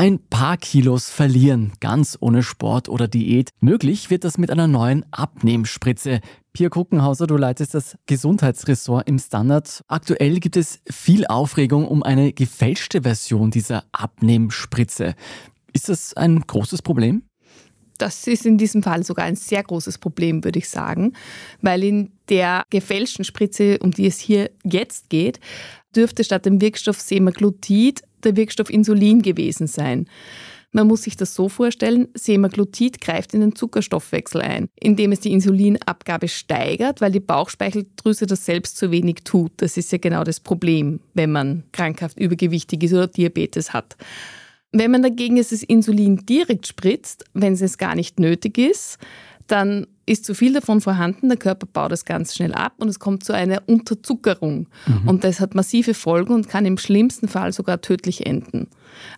ein paar Kilos verlieren, ganz ohne Sport oder Diät. Möglich wird das mit einer neuen Abnehmspritze. Pia Kruckenhauser, du leitest das Gesundheitsressort im Standard. Aktuell gibt es viel Aufregung um eine gefälschte Version dieser Abnehmspritze. Ist das ein großes Problem? Das ist in diesem Fall sogar ein sehr großes Problem, würde ich sagen, weil in der gefälschten Spritze, um die es hier jetzt geht, dürfte statt dem Wirkstoff Semaglutid der Wirkstoff Insulin gewesen sein. Man muss sich das so vorstellen, Semaglutid greift in den Zuckerstoffwechsel ein, indem es die Insulinabgabe steigert, weil die Bauchspeicheldrüse das selbst zu wenig tut. Das ist ja genau das Problem, wenn man krankhaft übergewichtig ist oder Diabetes hat. Wenn man dagegen das Insulin direkt spritzt, wenn es gar nicht nötig ist, dann ist zu viel davon vorhanden, der Körper baut das ganz schnell ab und es kommt zu einer Unterzuckerung. Mhm. Und das hat massive Folgen und kann im schlimmsten Fall sogar tödlich enden.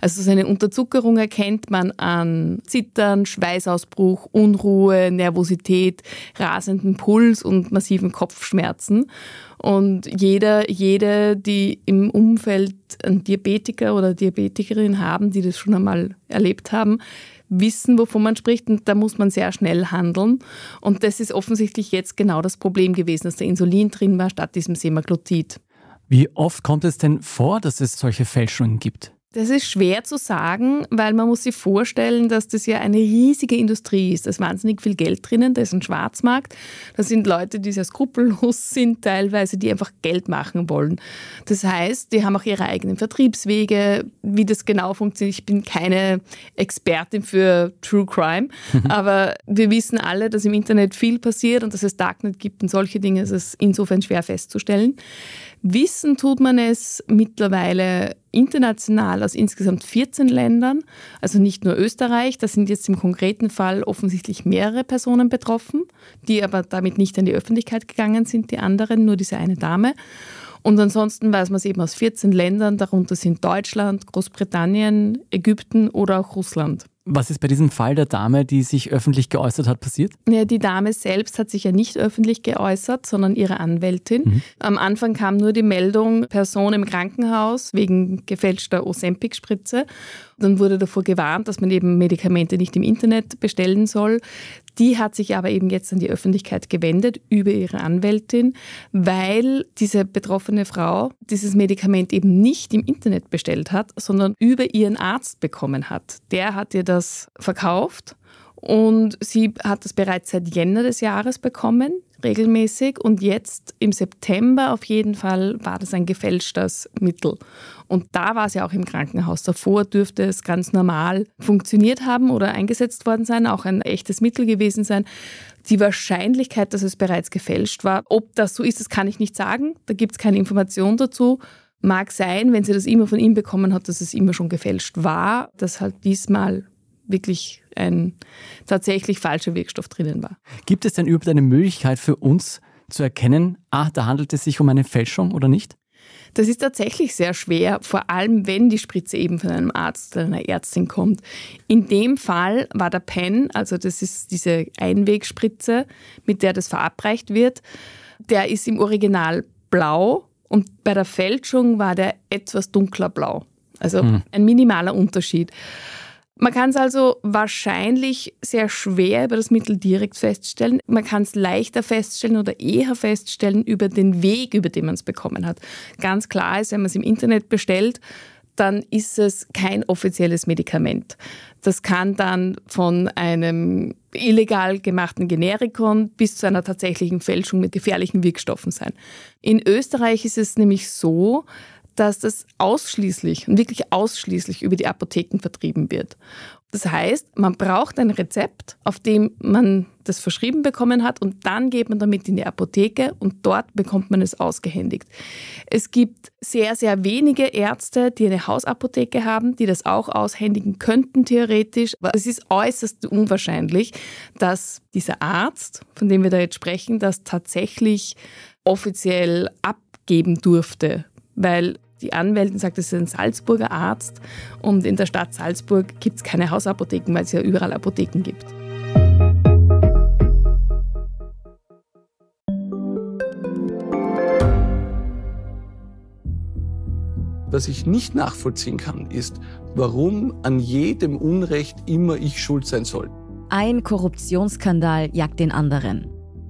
Also so eine Unterzuckerung erkennt man an Zittern, Schweißausbruch, Unruhe, Nervosität, rasenden Puls und massiven Kopfschmerzen. Und jeder, jede, die im Umfeld einen Diabetiker oder Diabetikerin haben, die das schon einmal erlebt haben, wissen, wovon man spricht und da muss man sehr schnell handeln. Und das ist offensichtlich jetzt genau das Problem gewesen, dass der Insulin drin war statt diesem Semaglutid. Wie oft kommt es denn vor, dass es solche Fälschungen gibt? Das ist schwer zu sagen, weil man muss sich vorstellen, dass das ja eine riesige Industrie ist. Da ist wahnsinnig viel Geld drinnen, da ist ein Schwarzmarkt. Da sind Leute, die sehr skrupellos sind teilweise, die einfach Geld machen wollen. Das heißt, die haben auch ihre eigenen Vertriebswege. Wie das genau funktioniert, ich bin keine Expertin für True Crime, aber wir wissen alle, dass im Internet viel passiert und dass es Darknet gibt und solche Dinge. Es ist insofern schwer festzustellen. Wissen tut man es mittlerweile international aus insgesamt 14 Ländern, also nicht nur Österreich. Da sind jetzt im konkreten Fall offensichtlich mehrere Personen betroffen, die aber damit nicht an die Öffentlichkeit gegangen sind, die anderen, nur diese eine Dame. Und ansonsten weiß man es eben aus 14 Ländern, darunter sind Deutschland, Großbritannien, Ägypten oder auch Russland. Was ist bei diesem Fall der Dame, die sich öffentlich geäußert hat, passiert? Ja, die Dame selbst hat sich ja nicht öffentlich geäußert, sondern ihre Anwältin. Mhm. Am Anfang kam nur die Meldung, Person im Krankenhaus wegen gefälschter Ozempic-Spritze. Dann wurde davor gewarnt, dass man eben Medikamente nicht im Internet bestellen soll. Die hat sich aber eben jetzt an die Öffentlichkeit gewendet über ihre Anwältin, weil diese betroffene Frau dieses Medikament eben nicht im Internet bestellt hat, sondern über ihren Arzt bekommen hat. Der hat ihr das verkauft und sie hat das bereits seit Jänner des Jahres bekommen regelmäßig und jetzt im September auf jeden Fall war das ein gefälschtes Mittel. Und da war ja auch im Krankenhaus. Davor dürfte es ganz normal funktioniert haben oder eingesetzt worden sein, auch ein echtes Mittel gewesen sein. Die Wahrscheinlichkeit, dass es bereits gefälscht war, ob das so ist, das kann ich nicht sagen. Da gibt es keine Information dazu. Mag sein, wenn sie das immer von ihm bekommen hat, dass es immer schon gefälscht war, dass halt diesmal wirklich ein tatsächlich falscher Wirkstoff drinnen war. Gibt es denn überhaupt eine Möglichkeit für uns zu erkennen, ah, da handelt es sich um eine Fälschung oder nicht? Das ist tatsächlich sehr schwer, vor allem wenn die Spritze eben von einem Arzt oder einer Ärztin kommt. In dem Fall war der Pen, also das ist diese Einwegspritze, mit der das verabreicht wird, der ist im Original blau und bei der Fälschung war der etwas dunkler blau. Also hm. ein minimaler Unterschied. Man kann es also wahrscheinlich sehr schwer über das Mittel direkt feststellen. Man kann es leichter feststellen oder eher feststellen über den Weg, über den man es bekommen hat. Ganz klar ist, wenn man es im Internet bestellt, dann ist es kein offizielles Medikament. Das kann dann von einem illegal gemachten Generikon bis zu einer tatsächlichen Fälschung mit gefährlichen Wirkstoffen sein. In Österreich ist es nämlich so, dass das ausschließlich und wirklich ausschließlich über die Apotheken vertrieben wird. Das heißt, man braucht ein Rezept, auf dem man das verschrieben bekommen hat und dann geht man damit in die Apotheke und dort bekommt man es ausgehändigt. Es gibt sehr, sehr wenige Ärzte, die eine Hausapotheke haben, die das auch aushändigen könnten theoretisch. Aber es ist äußerst unwahrscheinlich, dass dieser Arzt, von dem wir da jetzt sprechen, das tatsächlich offiziell abgeben durfte weil die Anwältin sagt, es ist ein Salzburger Arzt und in der Stadt Salzburg gibt es keine Hausapotheken, weil es ja überall Apotheken gibt. Was ich nicht nachvollziehen kann, ist, warum an jedem Unrecht immer ich schuld sein soll. Ein Korruptionsskandal jagt den anderen.